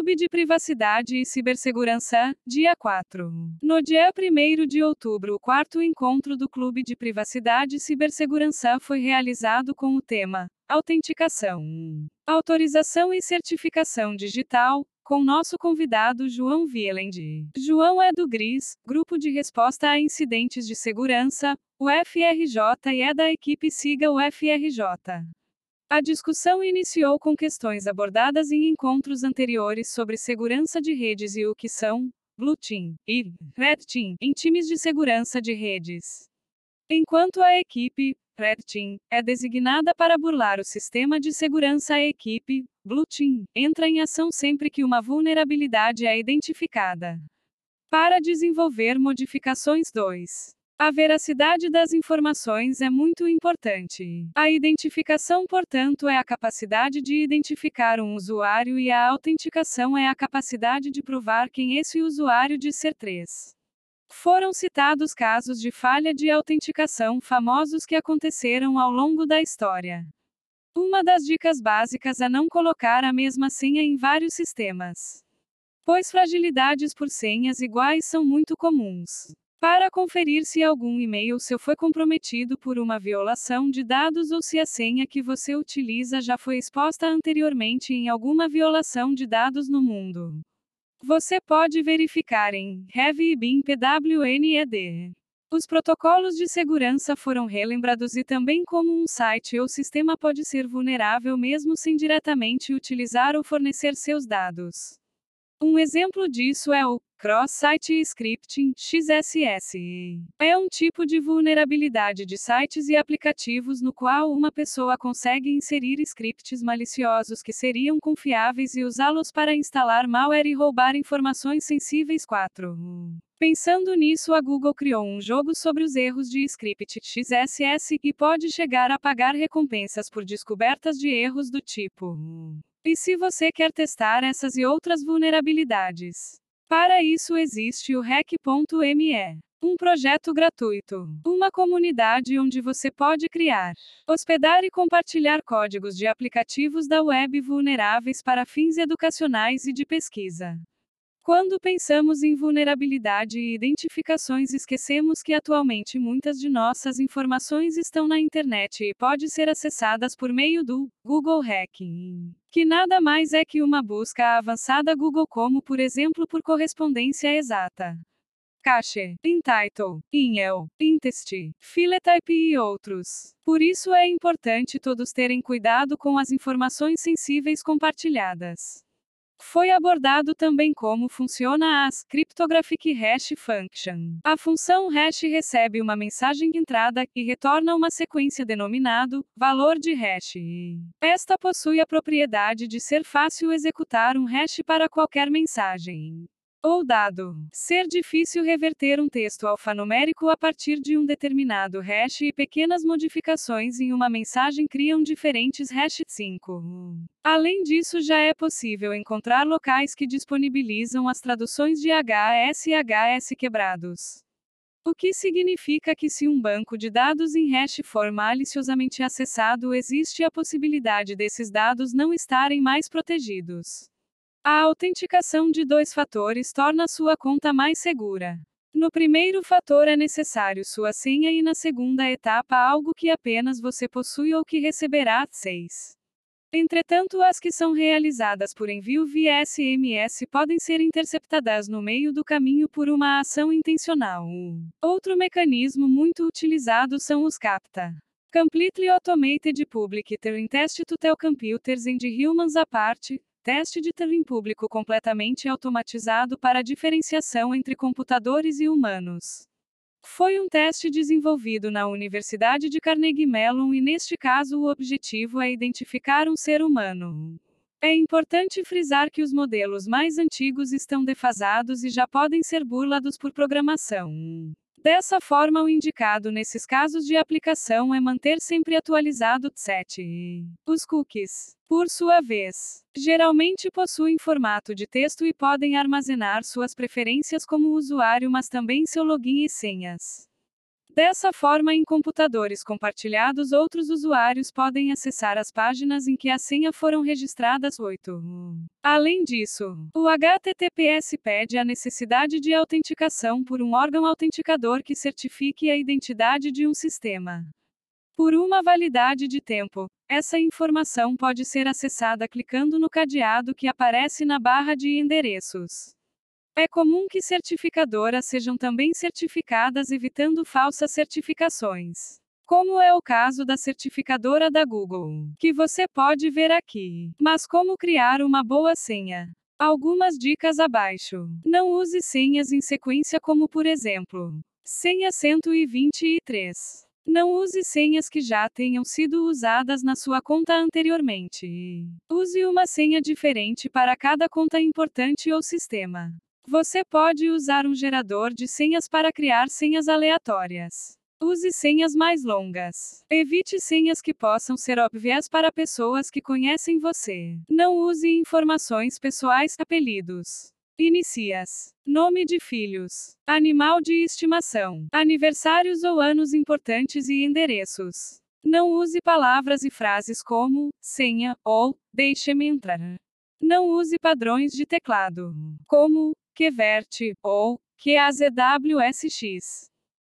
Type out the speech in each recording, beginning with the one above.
Clube de Privacidade e Cibersegurança, dia 4. No dia 1 de outubro, o quarto encontro do Clube de Privacidade e Cibersegurança foi realizado com o tema Autenticação, Autorização e Certificação Digital, com nosso convidado João Vielend. João é do GRIS, Grupo de Resposta a Incidentes de Segurança, o FRJ e é da equipe Siga o FRJ. A discussão iniciou com questões abordadas em encontros anteriores sobre segurança de redes e o que são Blue Team e Red Team em times de segurança de redes. Enquanto a equipe Red Team é designada para burlar o sistema de segurança, a equipe Blue Team entra em ação sempre que uma vulnerabilidade é identificada. Para desenvolver modificações 2. A veracidade das informações é muito importante. A identificação, portanto, é a capacidade de identificar um usuário e a autenticação é a capacidade de provar quem esse usuário diz ser 3. Foram citados casos de falha de autenticação famosos que aconteceram ao longo da história. Uma das dicas básicas é não colocar a mesma senha em vários sistemas. Pois fragilidades por senhas iguais são muito comuns. Para conferir se algum e-mail seu foi comprometido por uma violação de dados ou se a senha que você utiliza já foi exposta anteriormente em alguma violação de dados no mundo. Você pode verificar em Heavy Bin PWNED. Os protocolos de segurança foram relembrados e também como um site ou sistema pode ser vulnerável mesmo sem diretamente utilizar ou fornecer seus dados. Um exemplo disso é o Cross-Site Scripting XSS. É um tipo de vulnerabilidade de sites e aplicativos no qual uma pessoa consegue inserir scripts maliciosos que seriam confiáveis e usá-los para instalar malware e roubar informações sensíveis. 4. Pensando nisso, a Google criou um jogo sobre os erros de script XSS e pode chegar a pagar recompensas por descobertas de erros do tipo. E se você quer testar essas e outras vulnerabilidades? Para isso existe o Hack.me, um projeto gratuito, uma comunidade onde você pode criar, hospedar e compartilhar códigos de aplicativos da web vulneráveis para fins educacionais e de pesquisa. Quando pensamos em vulnerabilidade e identificações, esquecemos que atualmente muitas de nossas informações estão na internet e podem ser acessadas por meio do Google Hacking, que nada mais é que uma busca avançada Google, como por exemplo por correspondência exata. Cache, Entitle, Inel, Intest, Filetype e outros. Por isso é importante todos terem cuidado com as informações sensíveis compartilhadas. Foi abordado também como funciona as Cryptographic Hash Function. A função hash recebe uma mensagem de entrada e retorna uma sequência denominado valor de hash. Esta possui a propriedade de ser fácil executar um hash para qualquer mensagem ou dado. Ser difícil reverter um texto alfanumérico a partir de um determinado hash e pequenas modificações em uma mensagem criam diferentes hash 5. Além disso, já é possível encontrar locais que disponibilizam as traduções de HAS e HAS quebrados. O que significa que se um banco de dados em hash for maliciosamente acessado, existe a possibilidade desses dados não estarem mais protegidos. A autenticação de dois fatores torna sua conta mais segura. No primeiro fator é necessário sua senha e na segunda etapa algo que apenas você possui ou que receberá. 6. Entretanto, as que são realizadas por envio via SMS podem ser interceptadas no meio do caminho por uma ação intencional. Outro mecanismo muito utilizado são os CAPTA. Completely Automated Public Turing Test to Tell Computers and Humans Apart, Teste de Turing público completamente automatizado para diferenciação entre computadores e humanos. Foi um teste desenvolvido na Universidade de Carnegie Mellon e neste caso o objetivo é identificar um ser humano. É importante frisar que os modelos mais antigos estão defasados e já podem ser burlados por programação. Dessa forma, o indicado nesses casos de aplicação é manter sempre atualizado 7. Os cookies, por sua vez, geralmente possuem formato de texto e podem armazenar suas preferências como usuário, mas também seu login e senhas. Dessa forma, em computadores compartilhados, outros usuários podem acessar as páginas em que a senha foram registradas. 8. Além disso, o HTTPS pede a necessidade de autenticação por um órgão autenticador que certifique a identidade de um sistema. Por uma validade de tempo, essa informação pode ser acessada clicando no cadeado que aparece na barra de endereços. É comum que certificadoras sejam também certificadas evitando falsas certificações. Como é o caso da certificadora da Google, que você pode ver aqui. Mas como criar uma boa senha? Algumas dicas abaixo. Não use senhas em sequência, como por exemplo, senha 123. Não use senhas que já tenham sido usadas na sua conta anteriormente. Use uma senha diferente para cada conta importante ou sistema. Você pode usar um gerador de senhas para criar senhas aleatórias. Use senhas mais longas. Evite senhas que possam ser óbvias para pessoas que conhecem você. Não use informações pessoais, apelidos. Inicias. Nome de filhos. Animal de estimação. Aniversários ou anos importantes e endereços. Não use palavras e frases como senha ou deixe-me entrar. Não use padrões de teclado, como QWERTY ou QAZWSX.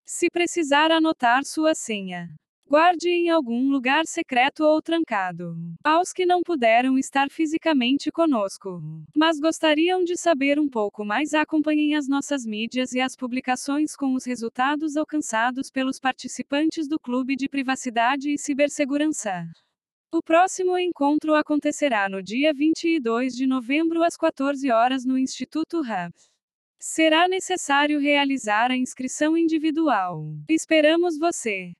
Se precisar anotar sua senha, guarde em algum lugar secreto ou trancado. Aos que não puderam estar fisicamente conosco, mas gostariam de saber um pouco mais, acompanhem as nossas mídias e as publicações com os resultados alcançados pelos participantes do Clube de Privacidade e Cibersegurança. O próximo encontro acontecerá no dia 22 de novembro às 14 horas no Instituto Hub. Será necessário realizar a inscrição individual. Esperamos você!